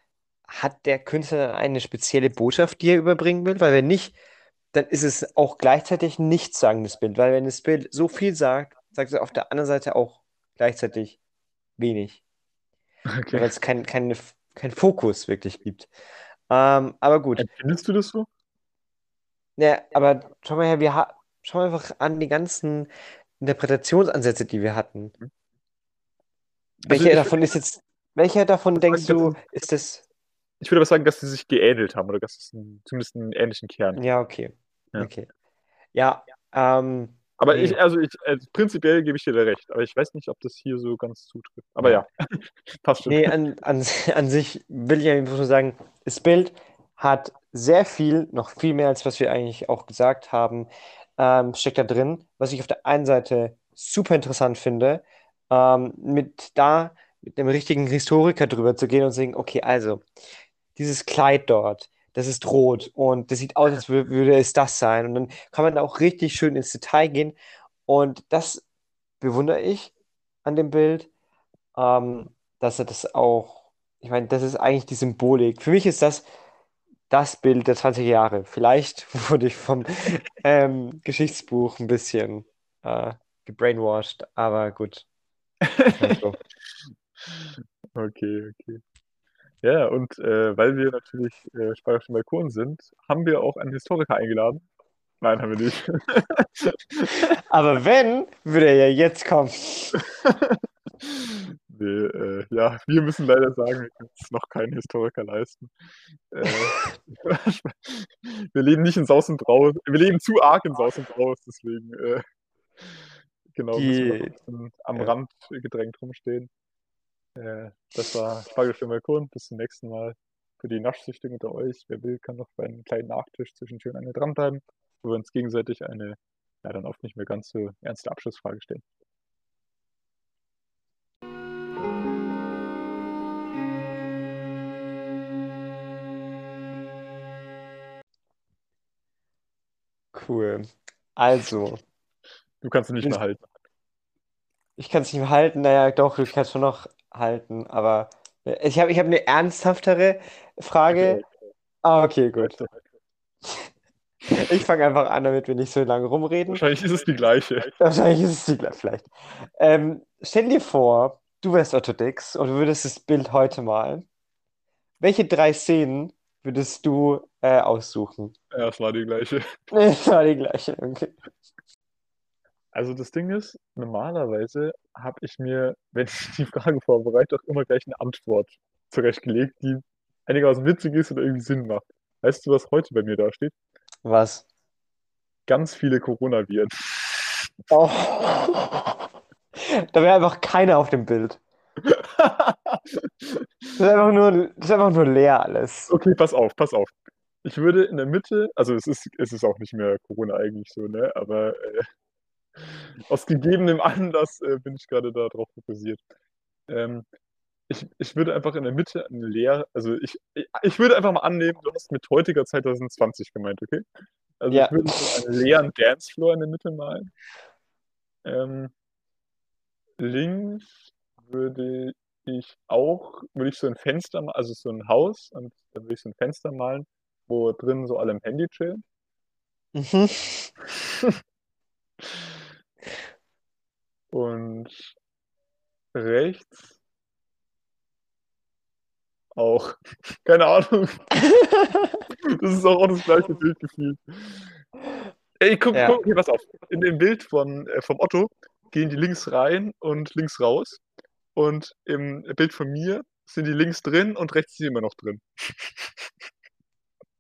hat der Künstler eine spezielle Botschaft, die er überbringen will? Weil wenn nicht, dann ist es auch gleichzeitig ein nichtssagendes Bild, weil wenn das Bild so viel sagt, sagt es auf der anderen Seite auch gleichzeitig wenig, weil Okay. es kein, kein, kein Fokus wirklich gibt. Ähm, aber gut, Empfindest du das so? ja, aber schau mal her, wir ha schau mal einfach an die ganzen Interpretationsansätze, die wir hatten. Also Welcher davon ist jetzt, welcher davon denkst du, ist das? Ich würde aber sagen, dass sie sich geähnelt haben oder dass es einen, zumindest einen ähnlichen Kern. Ja, okay, Ja. okay. Ja, ähm, Aber nee. ich, also ich, äh, prinzipiell gebe ich dir da recht, aber ich weiß nicht, ob das hier so ganz zutrifft. Aber Ja. passt schon. Nee, an, an, an sich will ich einfach nur sagen, das Bild hat sehr viel, noch viel mehr als was wir eigentlich auch gesagt haben, ähm, steckt da drin, was ich auf der einen Seite super interessant finde, ähm, mit da mit dem richtigen Historiker drüber zu gehen und zu sagen, okay, also dieses Kleid dort, das ist rot und das sieht aus, als wür- würde es das sein. Und dann kann man da auch richtig schön ins Detail gehen. Und das bewundere ich an dem Bild, ähm, dass er das auch, ich meine, das ist eigentlich die Symbolik. Für mich ist das das Bild der 20er Jahre. Vielleicht wurde ich vom ähm, Geschichtsbuch ein bisschen äh, gebrainwashed, aber gut. Okay, okay. Ja, und äh, weil wir natürlich äh, Spanischen Balkon sind, haben wir auch einen Historiker eingeladen. Nein, haben wir nicht. Aber wenn, würde er ja jetzt kommen. Nee, äh, ja, wir müssen leider sagen, wir können uns noch keinen Historiker leisten. Äh, wir leben nicht in Saus und Braus, wir leben zu arg in Saus und Braus, deswegen äh, genau, müssen wir noch Die, am ja. Rand gedrängt rumstehen. Äh, das war Spargel für Balkon. Bis zum nächsten Mal. Für die Naschsüchtigen unter euch, wer will, kann noch bei einem kleinen Nachtisch zwischen Tür und Angel dranbleiben, wo wir uns gegenseitig eine, ja, dann oft nicht mehr ganz so ernste Abschlussfrage stellen. Cool. Also, Du kannst ihn nicht mehr halten. ich kann es nicht mehr halten. Naja, doch, du kannst schon noch halten. Aber ich habe ich hab eine ernsthaftere Okay, Frage. Ah, okay, gut. Ich fange einfach an, damit wir nicht so lange rumreden. Wahrscheinlich ist es die gleiche. Wahrscheinlich ist es die gleich, vielleicht. Ähm, stell dir vor, du wärst Otto Dix und du würdest das Bild heute malen. Welche drei Szenen würdest du äh, aussuchen? Ja, es war die gleiche. Das war die gleiche, okay. Also das Ding ist, normalerweise habe ich mir, wenn ich die Frage vorbereite, auch immer gleich eine Antwort zurechtgelegt, die einigermaßen witzig ist oder irgendwie Sinn macht. Weißt du, was heute bei mir da steht? Was? Ganz viele Coronaviren. Oh. Da wäre einfach keiner auf dem Bild. Das ist einfach nur, das ist einfach nur leer alles. Okay, pass auf, pass auf. Ich würde in der Mitte, also es ist, es ist auch nicht mehr Corona eigentlich so, ne? Aber äh, aus gegebenem Anlass äh, bin ich gerade da drauf fokussiert. Ähm, ich, ich würde einfach in der Mitte eine leere, also ich, ich, ich würde einfach mal annehmen, du hast mit heutiger 2020 gemeint, okay? Also ich Ja. würde so einen leeren Dancefloor in der Mitte malen. Ähm, links würde ich auch, würde ich so ein Fenster, also so ein Haus, und dann würde ich so ein Fenster malen, wo drin so alle im Handy chillen. Mhm. Und rechts auch. Keine Ahnung. Das ist auch, auch das gleiche Bild gefühlt. Ey, guck, Ja. guck, hier, pass auf. In dem Bild von, äh, vom Otto gehen die links rein und links raus. Und im Bild von mir sind die links drin und rechts sind immer noch drin.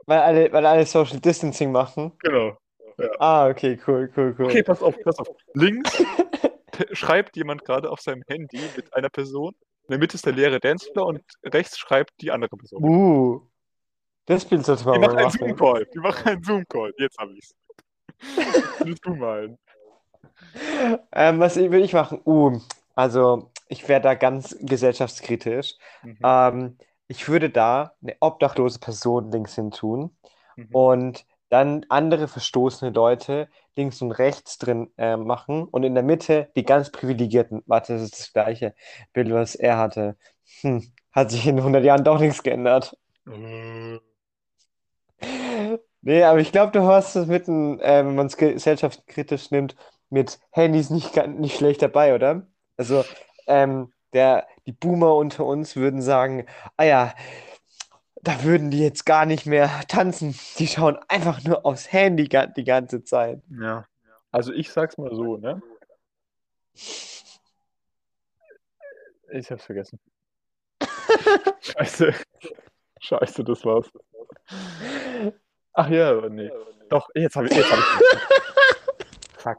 Weil alle, weil alle Social Distancing machen. Genau. Ja. Ah, okay, cool, cool, cool. Okay, pass auf, pass auf. Links schreibt jemand gerade auf seinem Handy mit einer Person. In der Mitte ist der leere Dancefloor und rechts schreibt die andere Person. Uh, das Bild sollte man machen einen machen. Zoom-Call. Die machen einen Zoom-Call. Jetzt hab ich's. Willst du malen? Ähm, was will ich machen? Uh, also ich wäre da ganz gesellschaftskritisch. Mhm. Ähm, ich würde da eine obdachlose Person links hin tun Mhm. und dann andere verstoßene Leute links und rechts drin äh, machen und in der Mitte die ganz privilegierten. Warte, das ist das gleiche Bild, was er hatte. Hm, hat sich in 100 Jahren doch nichts geändert. Äh, Nee, aber ich glaube, du hast es mit, ein, äh, wenn man es gesellschaftskritisch nimmt, mit Handys nicht, nicht schlecht dabei, oder? Also, ähm, der, die Boomer unter uns würden sagen, ah ja, da würden die jetzt gar nicht mehr tanzen. Die schauen einfach nur aufs Handy die ganze Zeit. Ja. Also ich sag's mal so, ne? Ich hab's vergessen. Scheiße. Scheiße, das war's. Ach ja, nee. Doch, jetzt habe ich, jetzt hab ich. Fuck.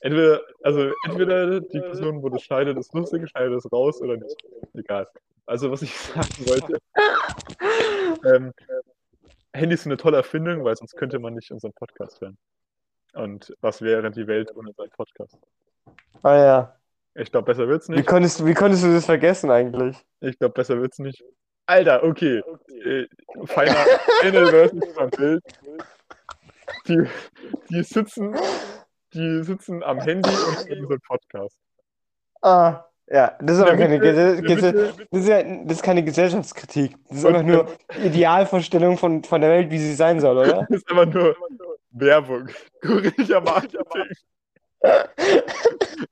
Entweder, also entweder die Person, wo das schneidet, ist lustig, schneidet es raus oder nicht. Egal. Also was ich sagen wollte, ähm, Handys sind eine tolle Erfindung, weil sonst könnte man nicht unseren Podcast hören. Und was wäre die Welt ohne seinen Podcast? Ah ja, Ich glaube, besser wird's Wie nicht. konntest, du- wie konntest du das vergessen eigentlich? Ich glaube, besser wird's nicht. Alter, okay. Äh, Final, am Bild. Die, die sitzen, die sitzen am Handy und so einen Podcast. Ah, ja, das ist aber keine, Gesell Mitte- das ist ja, das ist keine Gesellschaftskritik. Das ist einfach nur Idealvorstellung von, von der Welt, wie sie sein soll, oder? Das ist einfach nur Werbung. Guerilla Marketing.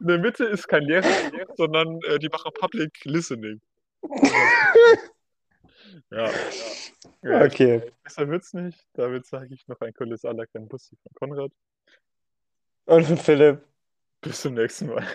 In der Mitte ist kein Lehrer, sondern äh, die machen Public Listening. Ja. ja. Okay. Besser wird's nicht. Damit sage ich noch ein cooles aller kein Bussi von Konrad. Und von Philipp. Bis zum nächsten Mal.